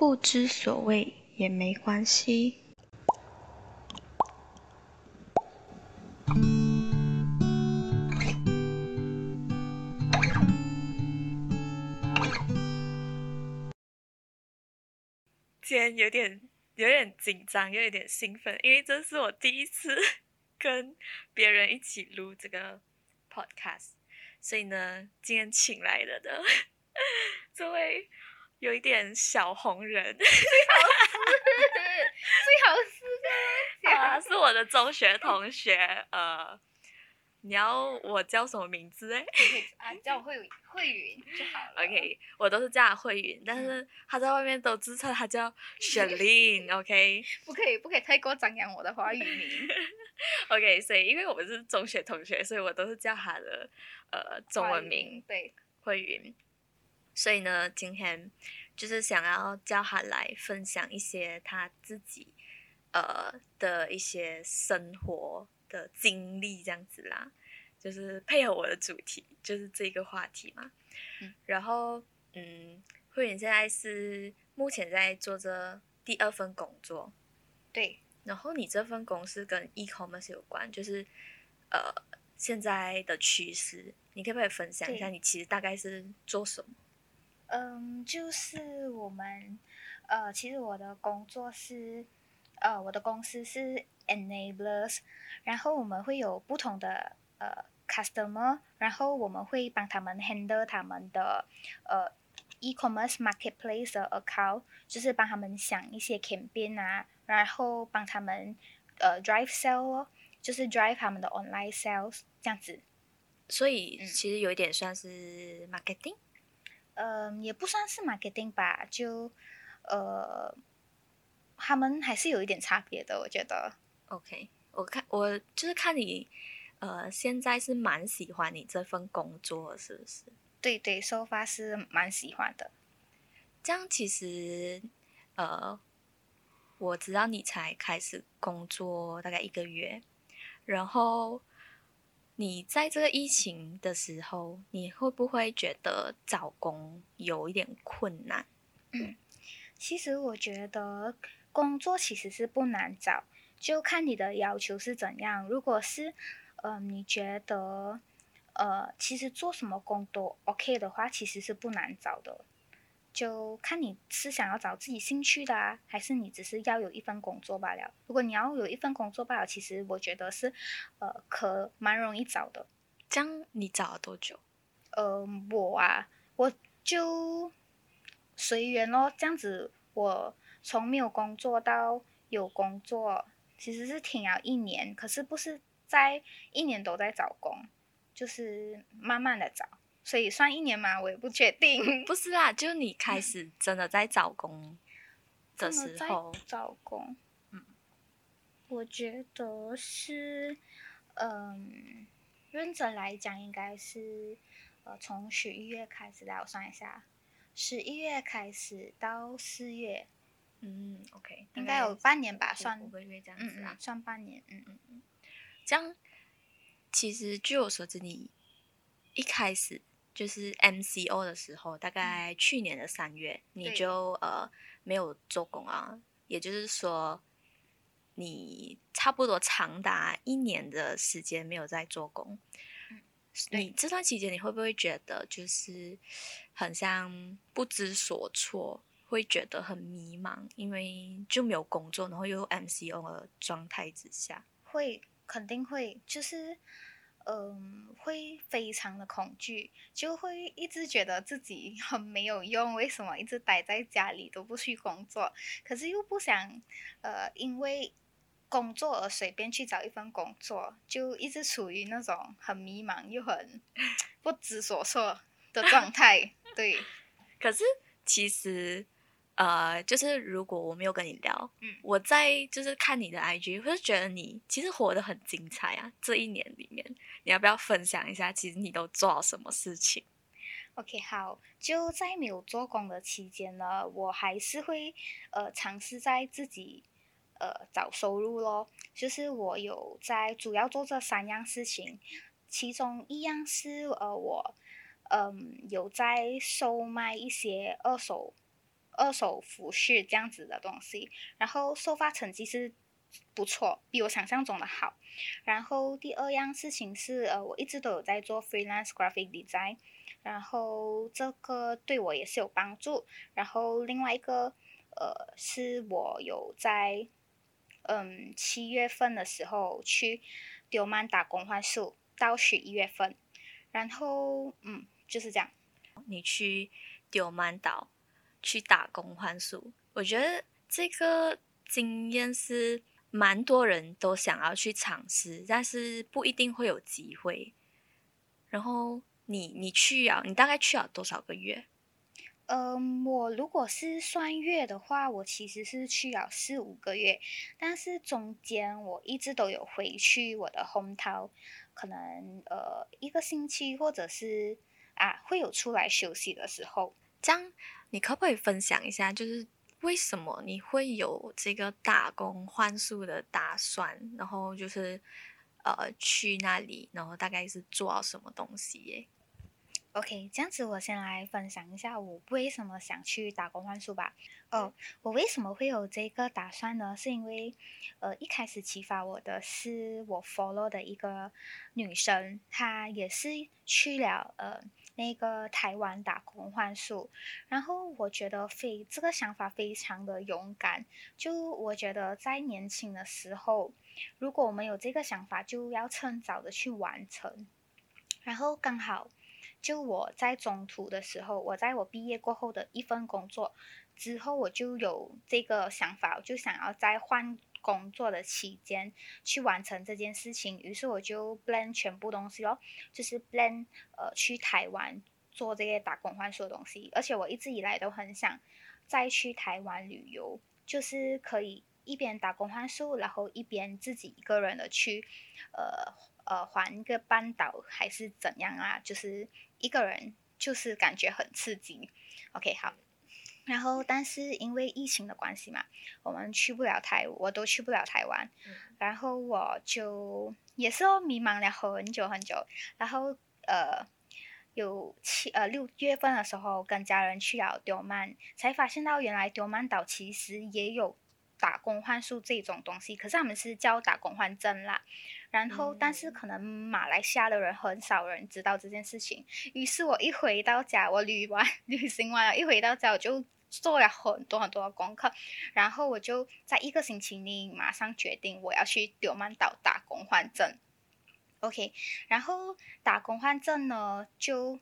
不知所谓也没关系。今天有点有点紧张，又有点兴奋，因为这是我第一次跟别人一起录这个 podcast，所以呢，今天请来了的 这位有一点小红人，最好是的，啊，是我的中学同学，呃，你要我叫什么名字哎 啊，叫我慧云慧云就好了。？OK，我都是叫她慧云，但是她在外面都自称她叫 雪玲，OK。不可以不可以太过张扬我的华语名。OK，所以因为我们是中学同学，所以我都是叫她的呃中文名对，慧云。所以呢，今天就是想要叫他来分享一些他自己呃的一些生活的经历，这样子啦，就是配合我的主题，就是这个话题嘛。嗯然后嗯，慧云现在是目前在做着第二份工作，对，然后你这份工是跟 e-commerce 有关，就是呃现在的趋势，你可不可以分享一下你其实大概是做什么？嗯，就是我们呃，其实我的工作是呃，我的公司是 Enablers，然后我们会有不同的呃 customer，然后我们会帮他们 handle 他们的呃 e-commerce marketplace 的 account，就是帮他们想一些 campaign 啊，然后帮他们呃 drive sale 咯，就是 drive 他们的 online sales 这样子。所以嗯其实有一点算是 marketing。嗯，也不算是 marketing 吧，就呃，他们还是有一点差别的，我觉得。OK，我看我就是看你呃现在是蛮喜欢你这份工作，是不是？对对，收发是蛮喜欢的。这样其实呃，我知道你才开始工作大概一个月，然后你在这个疫情的时候，你会不会觉得找工有一点困难？其实我觉得工作其实是不难找，就看你的要求是怎样。如果是呃你觉得呃其实做什么工都 OK 的话，其实是不难找的。就看你是想要找自己兴趣的啊，还是你只是要有一份工作罢了。如果你要有一份工作罢了，其实我觉得是呃可蛮容易找的。这样你找了多久？呃，我啊，我就随缘咯，这样子。我从没有工作到有工作，其实是停了一年，可是不是在一年都在找工，就是慢慢的找，所以算一年嘛，我也不确定。不是啦，就你开始真的在找工的怎么在时候，找工，嗯，我觉得是，嗯，认真来讲，应该是，呃，从十一月开始来，我算一下，十一月开始到四月，嗯，OK，应该有半年吧，算五，个月这样嗯子啊嗯，。算半年，嗯嗯嗯。这样，其实据我所知，你一开始就是 MCO 的时候，大概去年的三月，你就呃没有做工啊，也就是说，你差不多长达一年的时间没有在做工。嗯。你。这段期间，你会不会觉得就是很像不知所措，会觉得很迷茫，因为就没有工作，然后又 MCO 的状态之下？会肯定会，就是嗯，会非常的恐惧，就会一直觉得自己很没有用，为什么一直待在家里都不去工作？可是又不想呃，因为工作而随便去找一份工作，就一直处于那种很迷茫又很 不知所措的状 态。对，可是其实，呃，就是如果我没有跟你聊，嗯我在就是看你的 IG，会觉得你其实活得很精彩啊。这一年里面，你要不要分享一下，其实你都做了什么事情？OK，好，就在没有做工的期间呢，我还是会呃尝试在自己呃找收入咯。就是我有在主要做这三样事情，其中一样是呃我嗯有在售卖一些二手二手服饰这样子的东西，然后收发成绩是不错，比我想象中的好。然后第二样事情是，呃，我一直都有在做 freelance graphic design，然后这个对我也是有帮助。然后另外一个，呃，是我有在，嗯，七月份的时候去丢曼打工换宿，到十一月份，然后，嗯，就是这样。你去丢曼岛去打工换宿，我觉得这个经验是蛮多人都想要去尝试，但是不一定会有机会。然后你你去啊，你大概去了多少个月？嗯，我如果是算月的话，我其实是去了四五个月，但是中间我一直都有回去我的 home town，可能呃一个星期或者是啊会有出来休息的时候。这样你可不可以分享一下，就是为什么你会有这个打工换宿的打算？然后就是呃去那里，然后大概是做什么东西耶？OK，这样子我先来分享一下我为什么想去打工换宿吧。哦，我为什么会有这个打算呢？是因为，呃，一开始启发我的是我 follow 的一个女生，她也是去了呃那个台湾打工换宿，然后我觉得非这个想法非常的勇敢。就我觉得在年轻的时候，如果我们有这个想法，就要趁早的去完成。然后刚好。就我在中途的时候，我在我毕业过后的一份工作之后，我就有这个想法，我就想要在换工作的期间去完成这件事情。于是我就 plan 全部东西咯，就是 plan 呃去台湾做这些打工换宿的东西。而且我一直以来都很想再去台湾旅游，就是可以一边打工换宿，然后一边自己一个人的去呃呃环个半岛还是怎样啊？就是。一个人就是感觉很刺激，OK 好，然后但是因为疫情的关系嘛，我们去不了台，我都去不了台湾，然后我就也是迷茫了很久很久，然后呃有七呃六月份的时候跟家人去了丢曼，才发现到原来丢曼岛其实也有打工换宿这种东西，可是他们是叫打工换证啦。然后，但是可能马来西亚的人很少人知道这件事情。于是我一回到家，我旅完 旅行完了，一回到家我就做了很多很多的功课，然后我就在一个星期内马上决定我要去丢曼岛打工换证。OK，然后打工换证呢就。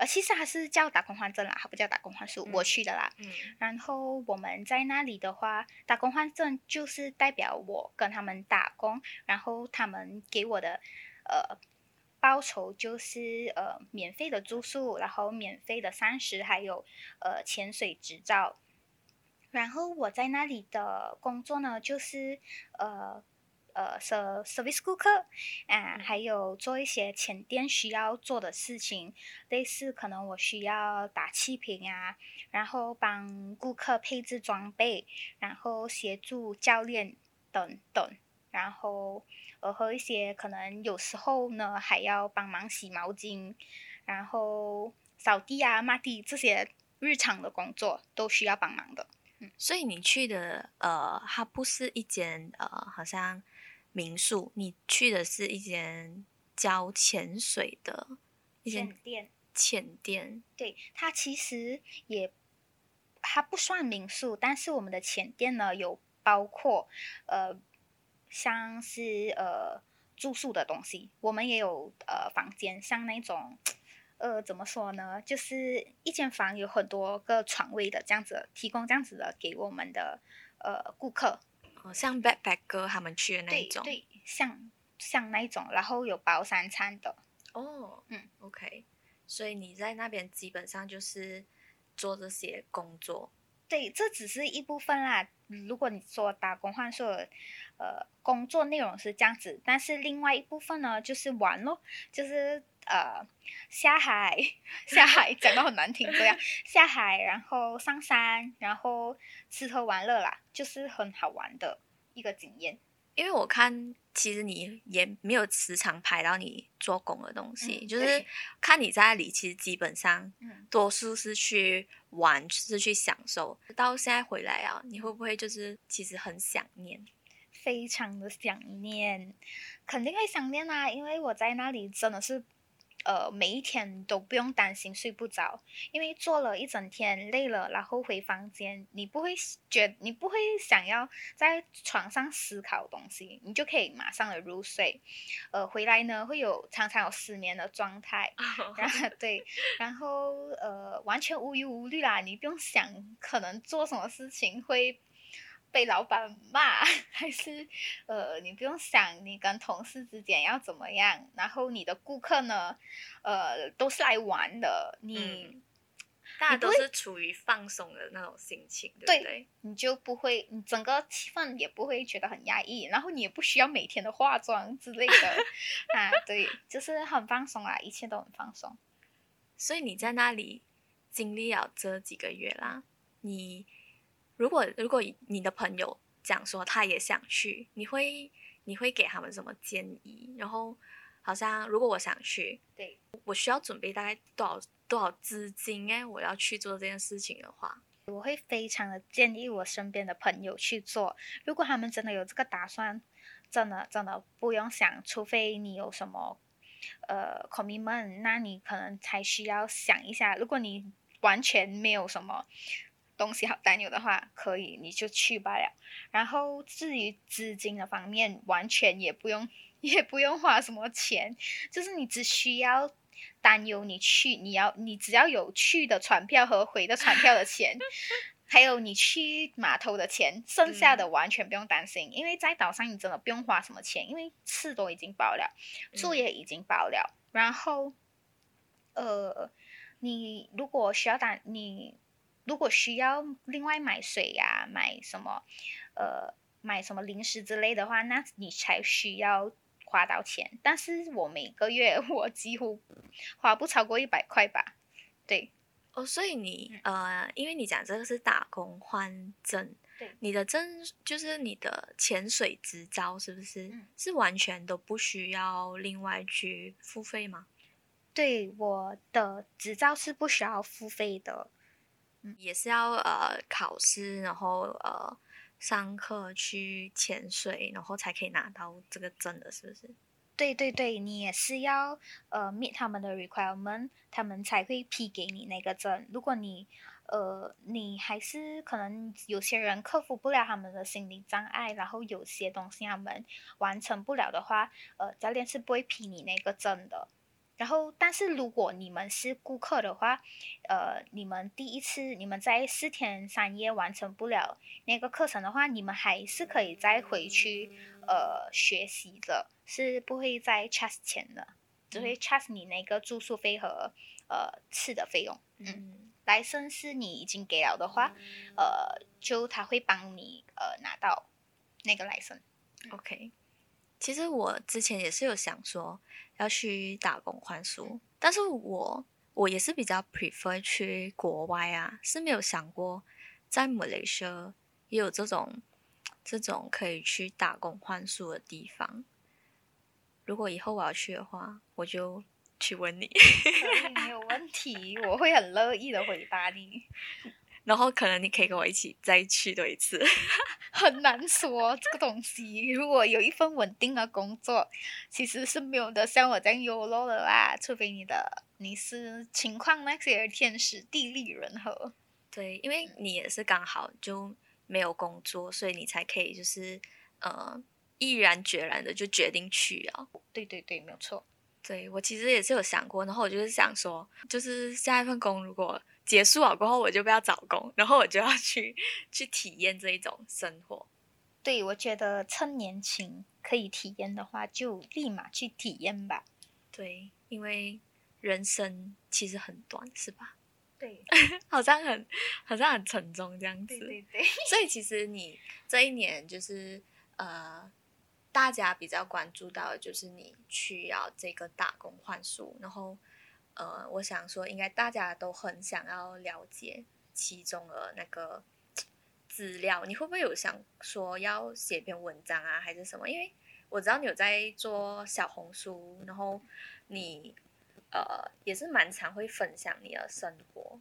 呃，其实还是叫打工换证啦，它不叫打工换宿。我去的啦，嗯，然后我们在那里的话，打工换证就是代表我跟他们打工，然后他们给我的呃报酬就是呃免费的住宿，然后免费的膳食，还有呃潜水执照。然后我在那里的工作呢，就是呃。呃，ser service 顾客，啊，还有做一些前店需要做的事情，类似可能我需要打气瓶啊，然后帮顾客配置装备，然后协助教练等等，然后呃和一些可能有时候呢还要帮忙洗毛巾，然后扫地啊、抹地这些日常的工作都需要帮忙的。嗯，所以你去的呃，它不是一间呃，好像。民宿，你去的是一间教潜水的一间店，潜店。对，它其实也它不算民宿，但是我们的潜店呢有包括呃像是呃住宿的东西，我们也有呃房间，像那种呃怎么说呢，就是一间房有很多个床位的这样子，提供这样子的给我们的呃顾客。哦，像 backpacker 他们去的那一种，对，像像那一种，然后有包三餐的。哦，嗯，OK，所以你在那边基本上就是做这些工作。对，这只是一部分啦。如果你说打工换宿，呃，工作内容是这样子，但是另外一部分呢，就是玩咯，就是呃下海，下海讲到很难听这样，下海，然后上山，然后吃喝玩乐啦，就是很好玩的一个经验。因为我看其实你也没有时常拍到你做工的东西，嗯就是看你在那里，其实基本上嗯多数是去玩，是去享受。到现在回来啊，你会不会就是其实很想念？非常的想念，肯定会想念啊，因为我在那里真的是，呃，每一天都不用担心睡不着，因为做了一整天累了，然后回房间，你不会觉，你不会想要在床上思考东西，你就可以马上的入睡，呃，回来呢会有常常有失眠的状态，然后 对，然后呃，完全无忧无虑啦，你不用想可能做什么事情会被老板骂，还是呃，你不用想你跟同事之间要怎么样，然后你的顾客呢，呃，都是来玩的，你、嗯大家都是处于放松的那种心情，对对不对？你就不会，你整个气氛也不会觉得很压抑，然后你也不需要每天的化妆之类的 啊，对，就是很放松啊，一切都很放松。所以你在那里经历了这几个月啦，你如果如果你的朋友讲说他也想去，你会你会给他们什么建议？然后好像如果我想去，对，我需要准备大概多少多少资金哎？我要去做这件事情的话，我会非常的建议我身边的朋友去做。如果他们真的有这个打算，真的真的不用想，除非你有什么呃 commitment，那你可能才需要想一下。如果你完全没有什么东西好担忧的话，可以你就去罢了。然后至于资金的方面，完全也不用 也不用花什么钱，就是你只需要担忧你去，你要你只要有去的船票和回的船票的钱，还有你去码头的钱，剩下的完全不用担心，因为在岛上你真的不用花什么钱，因为吃都已经包了，住嗯。也已经包了，然后呃，你如果需要担你如果需要另外买水呀、买什么呃买什么零食之类的话，那你才需要花到钱。但是我每个月我几乎花不超过一百块吧。对哦，所以你嗯呃，因为你讲这个是打工换证对，你的证就是你的潜水执照是不是、嗯是完全都不需要另外去付费吗？对，我的执照是不需要付费的。也是要呃考试，然后呃上课去潜水，然后才可以拿到这个证的，是不是？对对对，你也是要呃 meet 他们的 requirement，他们才会批给你那个证。如果你呃你还是可能有些人克服不了他们的心理障碍，然后有些东西他们完成不了的话，呃教练是不会批你那个证的。然后，但是如果你们是顾客的话，呃，你们第一次你们在四天三夜完成不了那个课程的话，你们还是可以再回去呃学习的，是不会再 charge 钱的，只会 charge 你那个住宿费和呃吃的费用。嗯，来生是你已经给了的话，呃，就他会帮你呃拿到那个来生。OK。其实我之前也是有想说要去打工换宿，但是我我也是比较 prefer 去国外啊，是没有想过在 Malaysia 也有这种这种可以去打工换宿的地方。如果以后我要去的话，我就去问你，没有问题，我会很乐意的回答你。然后可能你可以跟我一起再去多一次。很难说这个东西。如果有一份稳定的工作，其实是没有的像我这样 YOLO 的啦，除非你的你是情况那些天时地利人和。对，因为你也是刚好就没有工作，所以你才可以就是呃毅然决然的就决定去啊。对对对，没有错。对我其实也是有想过，然后我就是想说，就是下一份工如果结束了过后，我就不要找工，然后我就要去 去体验这一种生活。对，我觉得趁年轻可以体验的话，就立马去体验吧。对，因为人生其实很短，是吧？对 好像很好像很沉重这样子。对对对，所以其实你这一年就是呃，大家比较关注到的就是你去要这个打工换宿，然后呃，我想说应该大家都很想要了解其中的那个资料，你会不会有想说要写篇文章啊，还是什么？因为我知道你有在做小红书，然后你呃也是蛮常会分享你的生活。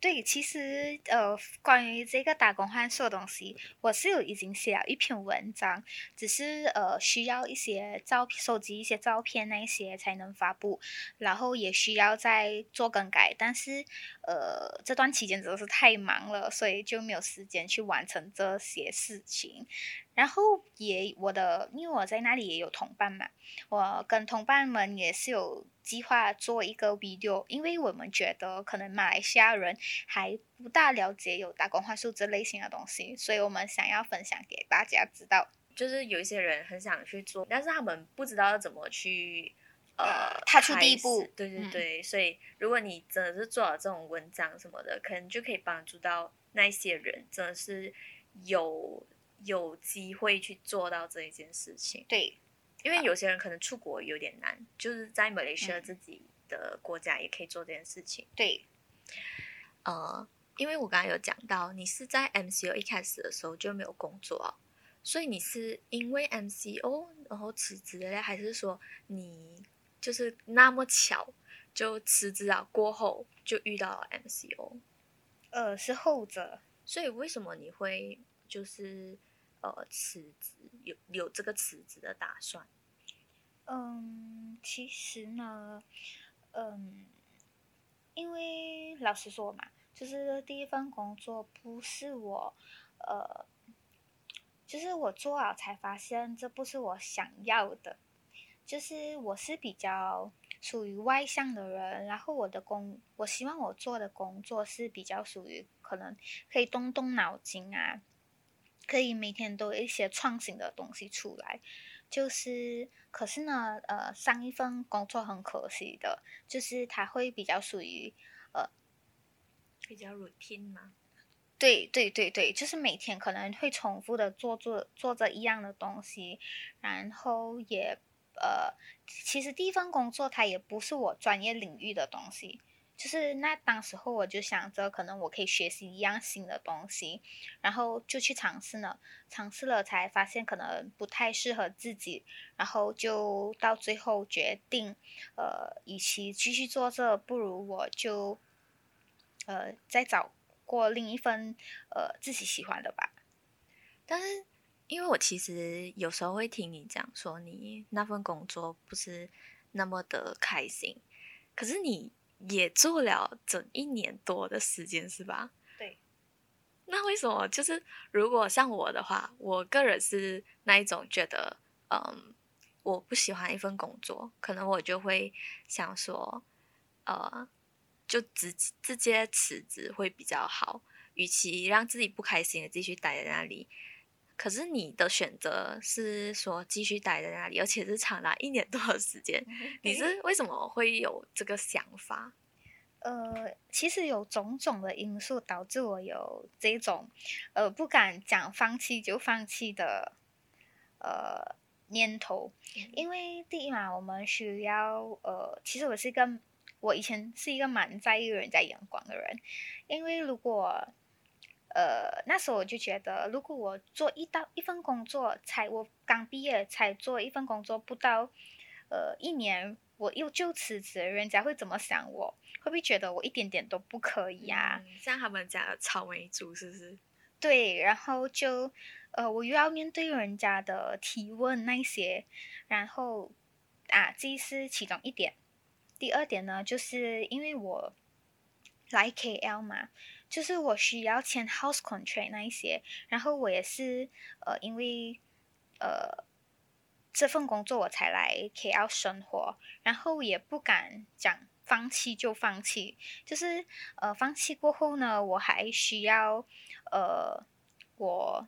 对，其实呃，关于这个打工换宿的东西，我是有已经写了一篇文章，只是呃需要一些照片，收集一些照片那些才能发布，然后也需要再做更改，但是呃这段期间真的是太忙了，所以就没有时间去完成这些事情。然后也我的，因为我在那里也有同伴嘛，我跟同伴们也是有计划做一个 video，因为我们觉得可能马来西亚人还不大了解有打工换宿这类型的东西，所以我们想要分享给大家知道。就是有一些人很想去做，但是他们不知道怎么去呃踏出第一步。对对对，所以如果你真的是做了这种文章什么的，可能就可以帮助到那些人，真的是有。有机会去做到这一件事情，对，因为有些人可能出国有点难，就是在马来西亚自己的国家也可以做这件事情。对，呃，因为我刚刚有讲到，你是在 MCO 一开始的时候就没有工作，所以你是因为 MCO 然后辞职的，还是说你就是那么巧就辞职啊过后就遇到了 MCO？呃，是后者。所以为什么你会就是？呃，辞职有有这个辞职的打算？嗯，其实呢，嗯，因为老实说嘛，就是第一份工作不是我，呃，就是我做了才发现这不是我想要的，就是我是比较属于外向的人，然后我的工，我希望我做的工作是比较属于可能可以动动脑筋啊。可以每天都有一些创新的东西出来，就是可是呢，呃，上一份工作很可惜的，就是它会比较属于呃比较 routine 吗？对对对对，就是每天可能会重复的做做做着一样的东西，然后也呃，其实第一份工作它也不是我专业领域的东西。就是那当时候我就想着，可能我可以学习一样新的东西，然后就去尝试呢。尝试了才发现可能不太适合自己，然后就到最后决定，呃，与其继续做这，不如我就，呃，再找过另一份呃自己喜欢的吧。但是因为我其实有时候会听你讲说，你那份工作不是那么的开心，可是你。也做了整一年多的时间，是吧？对。那为什么？就是如果像我的话，我个人是那一种觉得，嗯，我不喜欢一份工作，可能我就会想说，呃，就直直接辞职会比较好，与其让自己不开心的继续待在那里。可是你的选择是说继续待在那里，而且是长达一年多的时间。你是为什么会有这个想法？呃，其实有种种的因素导致我有这种呃不敢讲放弃就放弃的呃念头。因为第一嘛，我们需要呃，其实我是一个我以前是一个蛮在意人家眼光的人，因为如果呃，那时候我就觉得，如果我做一到一份工作，才我刚毕业才做一份工作不到，呃，一年我又就辞职，人家会怎么想我？会不会觉得我一点点都不可以啊？像他们家的草莓族是不是？对，然后就呃，我又要面对人家的提问那些，然后啊，这是其中一点。第二点呢，就是因为我来 KL 嘛。就是我需要签 house contract 那一些，然后我也是呃，因为呃这份工作我才来 KL 生活，然后也不敢讲放弃就放弃，就是呃放弃过后呢，我还需要呃，我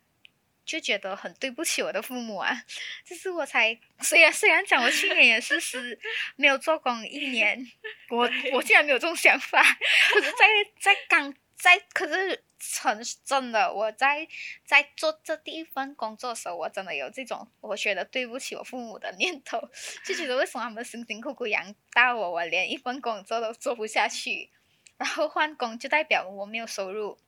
就觉得很对不起我的父母啊，就是我才虽然虽然讲我去年也是是没有做工一年，我我竟然没有这种想法，可是在在刚。在可是很真的，我在在做这第一份工作的时候，我真的有这种我觉得对不起我父母的念头，就觉得为什么他们辛辛苦苦养大我，我连一份工作都做不下去，然后换工就代表我没有收入，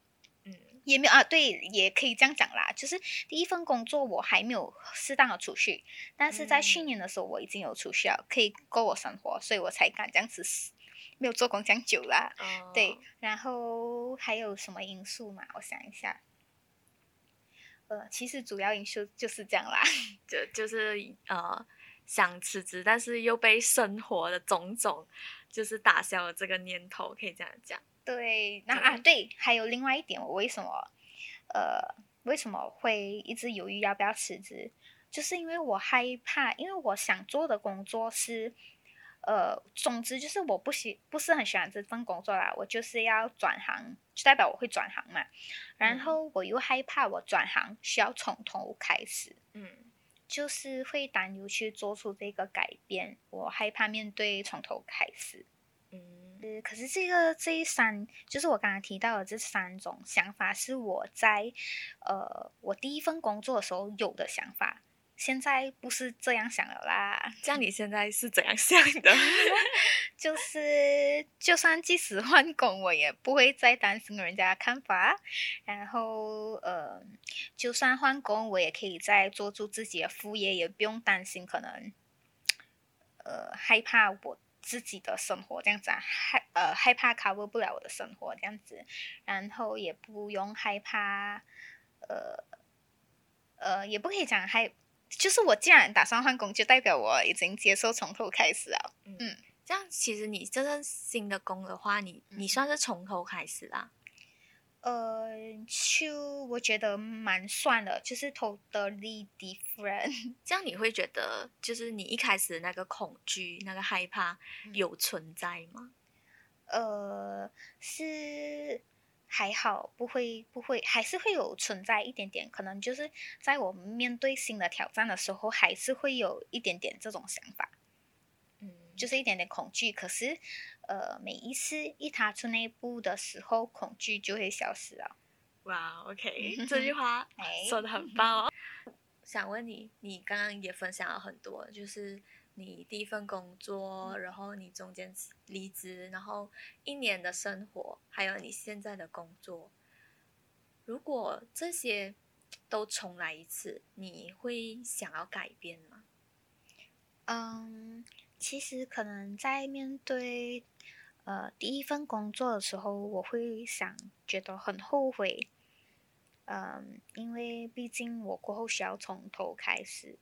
嗯，也没有啊，对，也可以这样讲啦。就是第一份工作我还没有适当的储蓄，但是在去嗯年的时候我已经有储蓄了，可以够我生活，所以我才敢这样子没有做工这样久啦。哦对，然后还有什么因素嘛？我想一下。呃，其实主要因素就是这样啦。就就是呃想辞职，但是又被生活的种种就是打消了这个念头，可以这样讲。对，那啊对，还有另外一点，我为什么呃为什么会一直犹豫要不要辞职？就是因为我害怕，因为我想做的工作是呃，总之就是我不喜不是很喜欢这份工作啦，我就是要转行，就代表我会转行嘛。然嗯后我又害怕我转行需要从头开始，嗯就是会担忧去做出这个改变，我害怕面对从头开始。嗯呃，可是这个这一三，就是我刚刚提到的这三种想法，是我在呃我第一份工作的时候有的想法，现在不是这样想了啦。这样你现在是怎样想的？就是就算即使换工，我也不会再担心人家的看法。然后呃，就算换工，我也可以再做出自己的副业，也不用担心可能呃害怕我自己的生活这样子啊，害呃害怕 cover 不了我的生活这样子，然后也不用害怕呃呃也不可以讲害。就是我既然打算换工，就代表我已经接受从头开始啊。嗯这样其实你这份新的工的话，你你嗯算是从头开始啦。呃，就我觉得蛮算的，就是 totally different。这样你会觉得，就是你一开始的那个恐惧、那个害怕嗯有存在吗？呃，是还好，不会不会，还是会有存在一点点，可能就是在我们面对新的挑战的时候，还是会有一点点这种想法，嗯，就是一点点恐惧。可是，呃，每一次一踏出那一步的时候，恐惧就会消失了。哇，OK，这句话哎说的很 棒哦。想问你，你刚刚也分享了很多，就是你第一份工作，然后你中间辞离职，然后一年的生活，还有你现在的工作。如果这些都重来一次，你会想要改变吗？嗯，其实可能在面对呃第一份工作的时候，我会想觉得很后悔。嗯，因为毕竟我过后需要从头开始，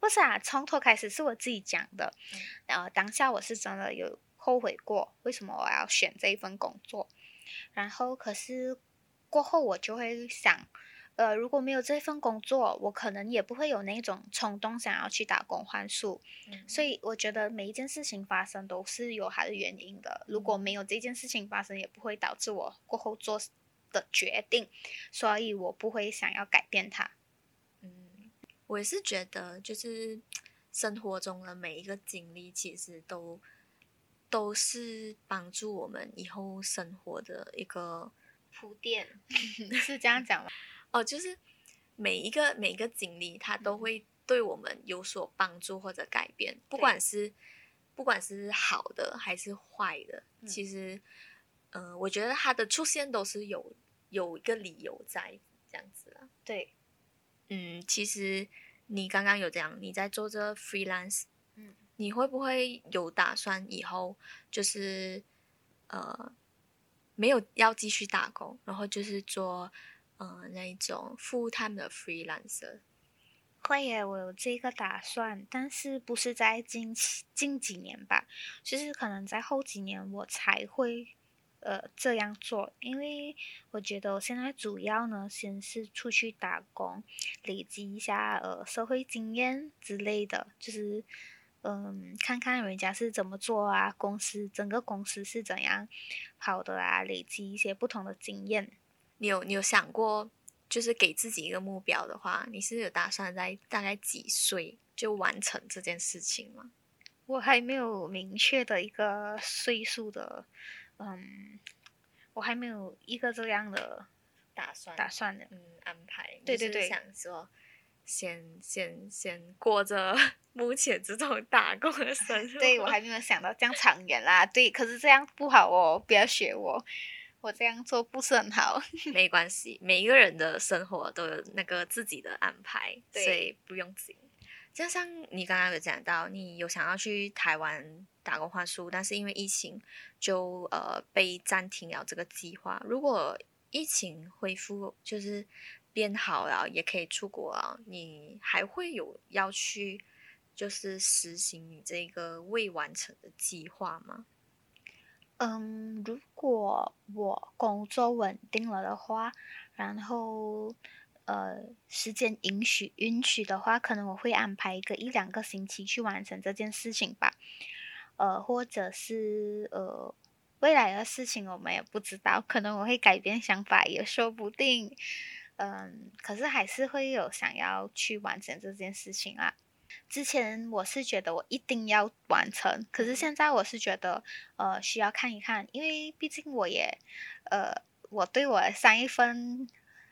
不是啊，从头开始是我自己讲的。呃，当下我是真的有后悔过，为什么我要选这一份工作？然后可是过后我就会想，呃，如果没有这份工作，我可能也不会有那种冲动想要去打工换宿。嗯所以我觉得每一件事情发生都是有它的原因的。如果没有这件事情发生，也不会导致我过后做的决定，所以我不会想要改变它。嗯，我也是觉得，就是生活中的每一个经历，其实都都是帮助我们以后生活的一个铺垫是这样讲吗？哦，就是每一个每一个经历，它都嗯。会对我们有所帮助或者改变，不管是不管是好的还是坏的，嗯。其实，呃，我觉得它的出现都是有有一个理由在这样子啊。对，嗯，其实你刚刚有讲你在做这 freelance，嗯，你会不会有打算以后就是呃没有要继续打工，然后就是做呃那一种 full time 的 freelancer？会耶，我有这个打算，但是不是在近期近几年吧，就是可能在后几年我才会呃这样做，因为我觉得我现在主要呢，先是出去打工，累积一下呃社会经验之类的，就是嗯看看人家是怎么做啊，公司整个公司是怎样跑的啊，累积一些不同的经验。你有你有想过，就是给自己一个目标的话，你是有打算在大概几岁就完成这件事情吗？我还没有明确的一个岁数的，嗯，我还没有一个这样的打算打算的。嗯安排，对对对想说先先先过着目前这种 打工的生活。对我还没有想到这样长远啦。对，可是这样不好哦，不要学我。我这样做不是很好。没关系，每一个人的生活都有那个自己的安排，对所以不用紧。就像你刚刚有讲到，你有想要去台湾打工换宿，但是因为疫情就呃被暂停了这个计划。如果疫情恢复就是变好了，也可以出国了，你还会有要去就是实行你这个未完成的计划吗？嗯，如果我工作稳定了的话，然后呃时间允许允许的话，可能我会安排一个一两个星期去完成这件事情吧。呃，或者是呃未来的事情我们也不知道，可能我会改变想法也说不定。嗯，可是还是会有想要去完成这件事情啊。之前我是觉得我一定要完成，可是现在我是觉得，呃，需要看一看，因为毕竟我也，呃，我对我上一份，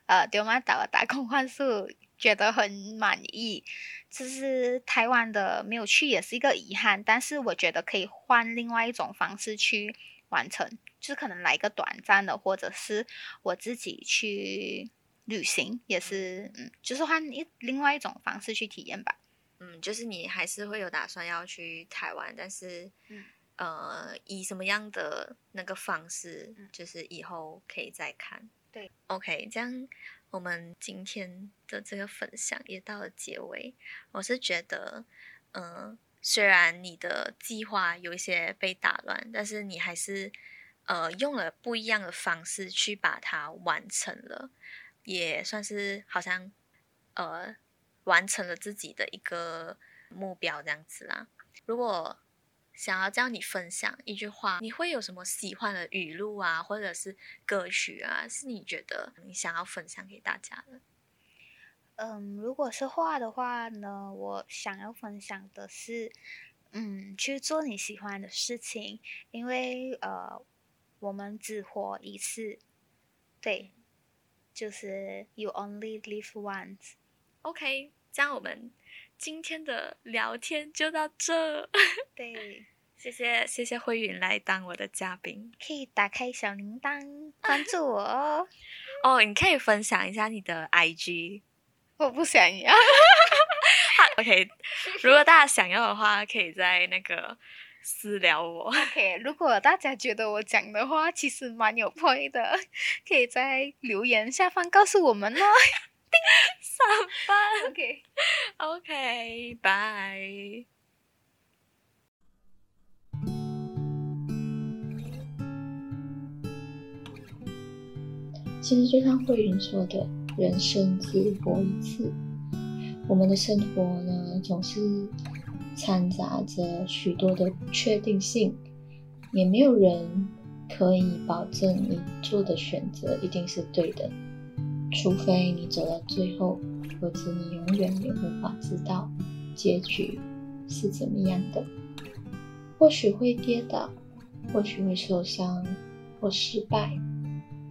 呃，丢马岛的打工换宿觉得很满意，就是台湾的没有去也是一个遗憾，但是我觉得可以换另外一种方式去完成，就是可能来一个短暂的，或者是我自己去旅行，也是，嗯，就是换一另外一种方式去体验吧。嗯，就是你还是会有打算要去台湾，但是，嗯呃，以什么样的那个方式，嗯就是以后可以再看。对，OK，这样我们今天的这个分享也到了结尾。我是觉得，嗯、虽然你的计划有一些被打乱，但是你还是呃用了不一样的方式去把它完成了，也算是好像呃完成了自己的一个目标这样子啦。如果想要叫你分享一句话，你会有什么喜欢的语录啊，或者是歌曲啊，是你觉得你想要分享给大家的？嗯，如果是画的话呢，我想要分享的是，嗯，去做你喜欢的事情，因为呃，我们只活一次，对，就是 you only live once。OK，这样我们今天的聊天就到这。对，谢谢谢谢慧允来当我的嘉宾可以打开小铃铛，关注我哦。哦。你可以分享一下你的 IG。我不想要。OK，如果大家想要的话，可以在那个私聊我。OK，如果大家觉得我讲的话其实蛮有 point 的，可以在留言下方告诉我们哦。上班。OK。OK，拜。其实就像慧云说的，人生只活一次，我们的生活呢，总是掺杂着许多的不确定性，也没有人可以保证你做的选择一定是对的，除非你走到最后，否则你永远也无法知道结局是怎么样的。或许会跌倒，或许会受伤或失败，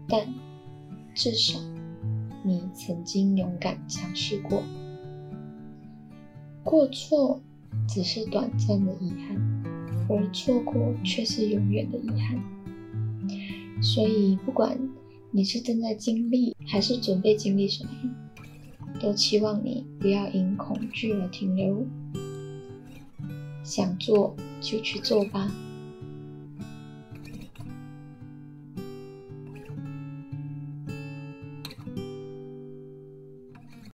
但至少你曾经勇敢尝试过。过错只是短暂的遗憾，而错过却是永远的遗憾。所以，不管你是正在经历，还是准备经历什么，都期望你不要因恐惧而停留。想做就去做吧。